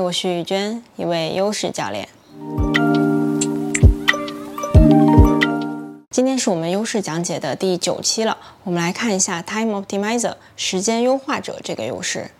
我是雨娟，一位优势教练。今天是我们优势讲解的第九期了，我们来看一下 Time Optimizer 时间优化者这个优势。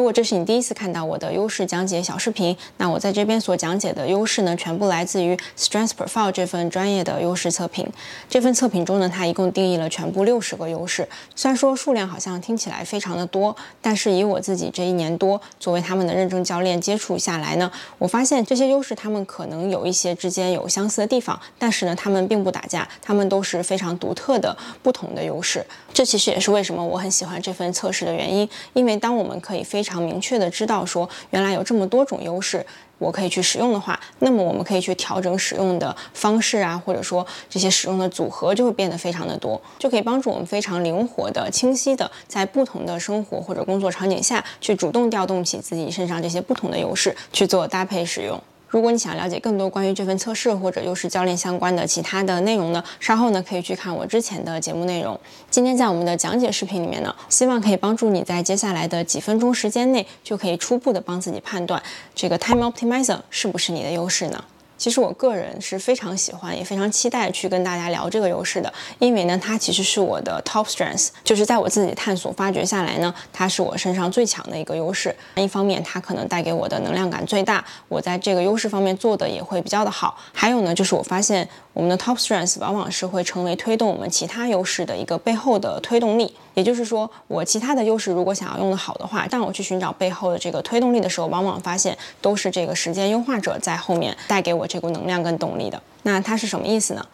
如果这是你第一次看到我的优势讲解小视频，那我在这边所讲解的优势呢，全部来自于 Strength Profile 这份专业的优势测评。这份测评中呢，它一共定义了全部六十个优势。虽然说数量好像听起来非常的多，但是以我自己这一年多作为他们的认证教练接触下来呢，我发现这些优势他们可能有一些之间有相似的地方，但是呢，他们并不打架，他们都是非常独特的不同的优势。这其实也是为什么我很喜欢这份测试的原因，因为当我们可以非常常明确的知道说，原来有这么多种优势，我可以去使用的话，那么我们可以去调整使用的方式啊，或者说这些使用的组合就会变得非常的多，就可以帮助我们非常灵活的、清晰的在不同的生活或者工作场景下去主动调动起自己身上这些不同的优势去做搭配使用。如果你想了解更多关于这份测试或者优势教练相关的其他的内容呢，稍后呢可以去看我之前的节目内容。今天在我们的讲解视频里面呢，希望可以帮助你在接下来的几分钟时间内，就可以初步的帮自己判断这个 Time Optimizer 是不是你的优势呢？其实我个人是非常喜欢，也非常期待去跟大家聊这个优势的，因为呢，它其实是我的 top strength，就是在我自己探索发掘下来呢，它是我身上最强的一个优势。一方面，它可能带给我的能量感最大，我在这个优势方面做的也会比较的好。还有呢，就是我发现我们的 top strength 往往是会成为推动我们其他优势的一个背后的推动力。也就是说，我其他的优势如果想要用得好的话，当我去寻找背后的这个推动力的时候，往往发现都是这个时间优化者在后面带给我这股能量跟动力的。那它是什么意思呢？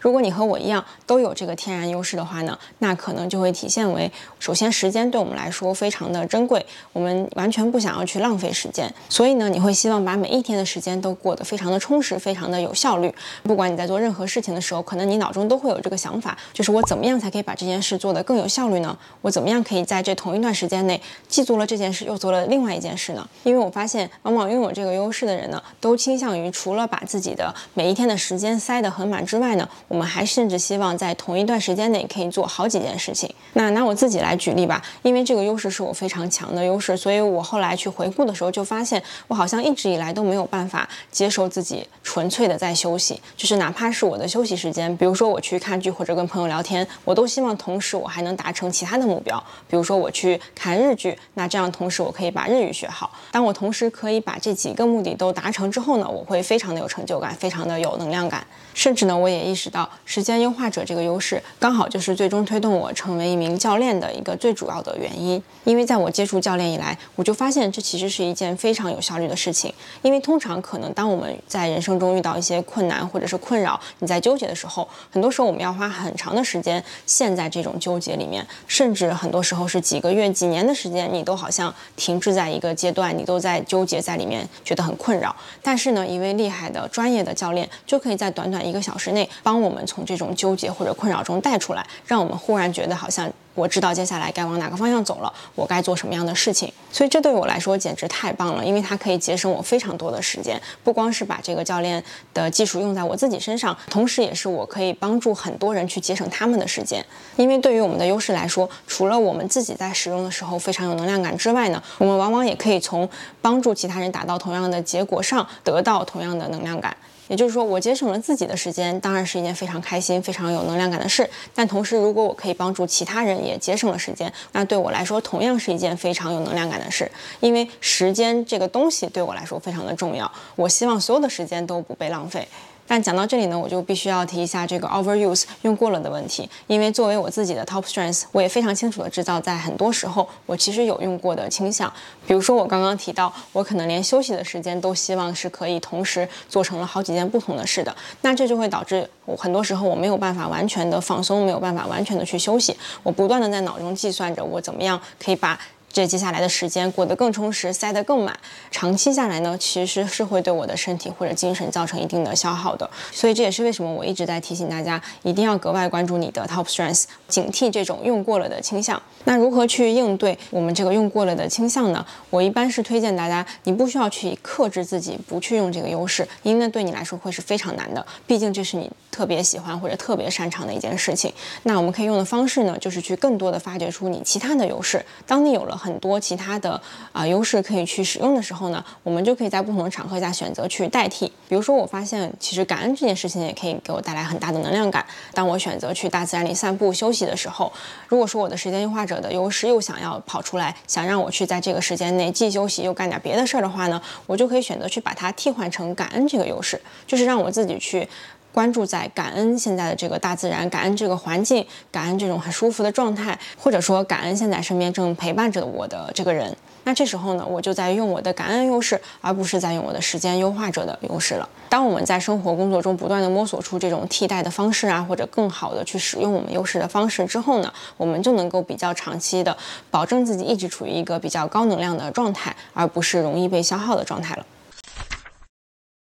如果你和我一样都有这个天然优势的话呢，那可能就会体现为，首先时间对我们来说非常的珍贵，我们完全不想要去浪费时间，所以呢，你会希望把每一天的时间都过得非常的充实，非常的有效率。不管你在做任何事情的时候，可能你脑中都会有这个想法，就是我怎么样才可以把这件事做得更有效率呢？我怎么样可以在这同一段时间内既做了这件事，又做了另外一件事呢？因为我发现，往往拥有这个优势的人呢，都倾向于除了把自己的每一天的时间塞得很满之外呢。我们还甚至希望在同一段时间内可以做好几件事情。那拿我自己来举例吧，因为这个优势是我非常强的优势，所以我后来去回顾的时候就发现，我好像一直以来都没有办法接受自己纯粹的在休息，就是哪怕是我的休息时间，比如说我去看剧或者跟朋友聊天，我都希望同时我还能达成其他的目标，比如说我去看日剧，那这样同时我可以把日语学好。当我同时可以把这几个目的都达成之后呢，我会非常的有成就感，非常的有能量感，甚至呢，我也意识到。时间优化者这个优势，刚好就是最终推动我成为一名教练的一个最主要的原因。因为在我接触教练以来，我就发现这其实是一件非常有效率的事情。因为通常可能当我们在人生中遇到一些困难或者是困扰，你在纠结的时候，很多时候我们要花很长的时间陷在这种纠结里面，甚至很多时候是几个月、几年的时间，你都好像停滞在一个阶段，你都在纠结在里面，觉得很困扰。但是呢，一位厉害的专业的教练就可以在短短一个小时内帮我我们从这种纠结或者困扰中带出来，让我们忽然觉得好像我知道接下来该往哪个方向走了，我该做什么样的事情。所以这对我来说简直太棒了，因为它可以节省我非常多的时间。不光是把这个教练的技术用在我自己身上，同时也是我可以帮助很多人去节省他们的时间。因为对于我们的优势来说，除了我们自己在使用的时候非常有能量感之外呢，我们往往也可以从帮助其他人达到同样的结果上得到同样的能量感。也就是说，我节省了自己的时间，当然是一件非常开心、非常有能量感的事。但同时，如果我可以帮助其他人也节省了时间，那对我来说同样是一件非常有能量感的事。因为时间这个东西对我来说非常的重要，我希望所有的时间都不被浪费。但讲到这里呢，我就必须要提一下这个 overuse 用过了的问题，因为作为我自己的 top strength，我也非常清楚的知道，在很多时候我其实有用过的倾向。比如说我刚刚提到，我可能连休息的时间都希望是可以同时做成了好几件不同的事的，那这就会导致我很多时候我没有办法完全的放松，没有办法完全的去休息，我不断的在脑中计算着我怎么样可以把。这接下来的时间过得更充实，塞得更满，长期下来呢，其实是会对我的身体或者精神造成一定的消耗的。所以这也是为什么我一直在提醒大家，一定要格外关注你的 top strength，警惕这种用过了的倾向。那如何去应对我们这个用过了的倾向呢？我一般是推荐大家，你不需要去克制自己不去用这个优势，因为对你来说会是非常难的。毕竟这是你特别喜欢或者特别擅长的一件事情。那我们可以用的方式呢，就是去更多的发掘出你其他的优势。当你有了。很多其他的啊优势可以去使用的时候呢，我们就可以在不同的场合下选择去代替。比如说，我发现其实感恩这件事情也可以给我带来很大的能量感。当我选择去大自然里散步休息的时候，如果说我的时间优化者的优势又想要跑出来，想让我去在这个时间内既休息又干点别的事儿的话呢，我就可以选择去把它替换成感恩这个优势，就是让我自己去。关注在感恩现在的这个大自然，感恩这个环境，感恩这种很舒服的状态，或者说感恩现在身边正陪伴着我的这个人。那这时候呢，我就在用我的感恩优势，而不是在用我的时间优化者的优势了。当我们在生活工作中不断的摸索出这种替代的方式啊，或者更好的去使用我们优势的方式之后呢，我们就能够比较长期的保证自己一直处于一个比较高能量的状态，而不是容易被消耗的状态了。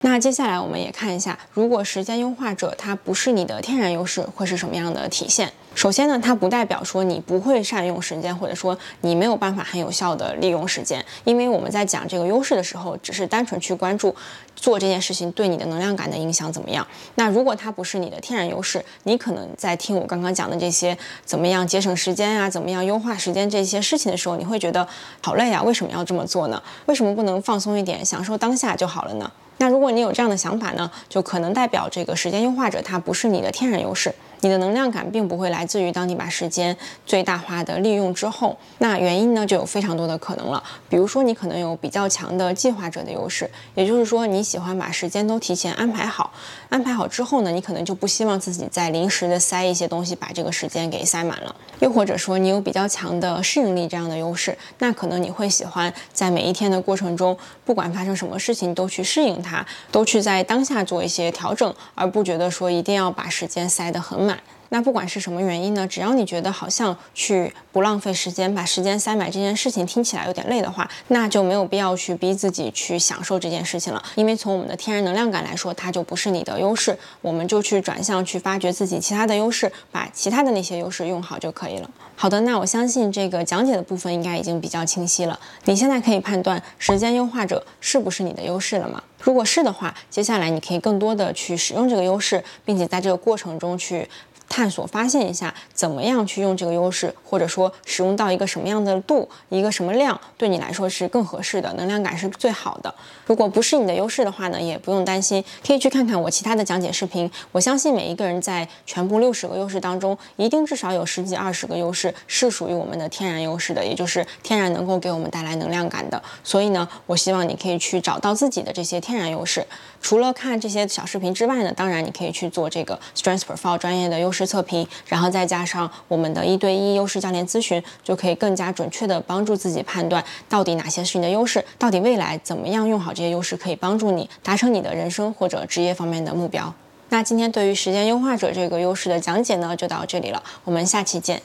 那接下来我们也看一下，如果时间优化者他不是你的天然优势，会是什么样的体现？首先呢，它不代表说你不会善用时间，或者说你没有办法很有效的利用时间。因为我们在讲这个优势的时候，只是单纯去关注做这件事情对你的能量感的影响怎么样。那如果它不是你的天然优势，你可能在听我刚刚讲的这些怎么样节省时间啊，怎么样优化时间这些事情的时候，你会觉得好累啊，为什么要这么做呢？为什么不能放松一点，享受当下就好了呢？那如果你有这样的想法呢，就可能代表这个时间优化者他不是你的天然优势。你的能量感并不会来自于当你把时间最大化的利用之后，那原因呢就有非常多的可能了。比如说，你可能有比较强的计划者的优势，也就是说，你喜欢把时间都提前安排好，安排好之后呢，你可能就不希望自己再临时的塞一些东西，把这个时间给塞满了。又或者说，你有比较强的适应力这样的优势，那可能你会喜欢在每一天的过程中，不管发生什么事情都去适应它，都去在当下做一些调整，而不觉得说一定要把时间塞得很满。案。那不管是什么原因呢，只要你觉得好像去不浪费时间，把时间塞满这件事情听起来有点累的话，那就没有必要去逼自己去享受这件事情了。因为从我们的天然能量感来说，它就不是你的优势，我们就去转向去发掘自己其他的优势，把其他的那些优势用好就可以了。好的，那我相信这个讲解的部分应该已经比较清晰了。你现在可以判断时间优化者是不是你的优势了吗？如果是的话，接下来你可以更多的去使用这个优势，并且在这个过程中去。探索发现一下，怎么样去用这个优势，或者说使用到一个什么样的度，一个什么量，对你来说是更合适的，能量感是最好的。如果不是你的优势的话呢，也不用担心，可以去看看我其他的讲解视频。我相信每一个人在全部六十个优势当中，一定至少有十几二十个优势是属于我们的天然优势的，也就是天然能够给我们带来能量感的。所以呢，我希望你可以去找到自己的这些天然优势。除了看这些小视频之外呢，当然你可以去做这个 Strength Profile 专业的优势测评，然后再加上我们的一对一优势教练咨询，就可以更加准确的帮助自己判断到底哪些是你的优势，到底未来怎么样用好这些优势可以帮助你达成你的人生或者职业方面的目标。那今天对于时间优化者这个优势的讲解呢，就到这里了，我们下期见。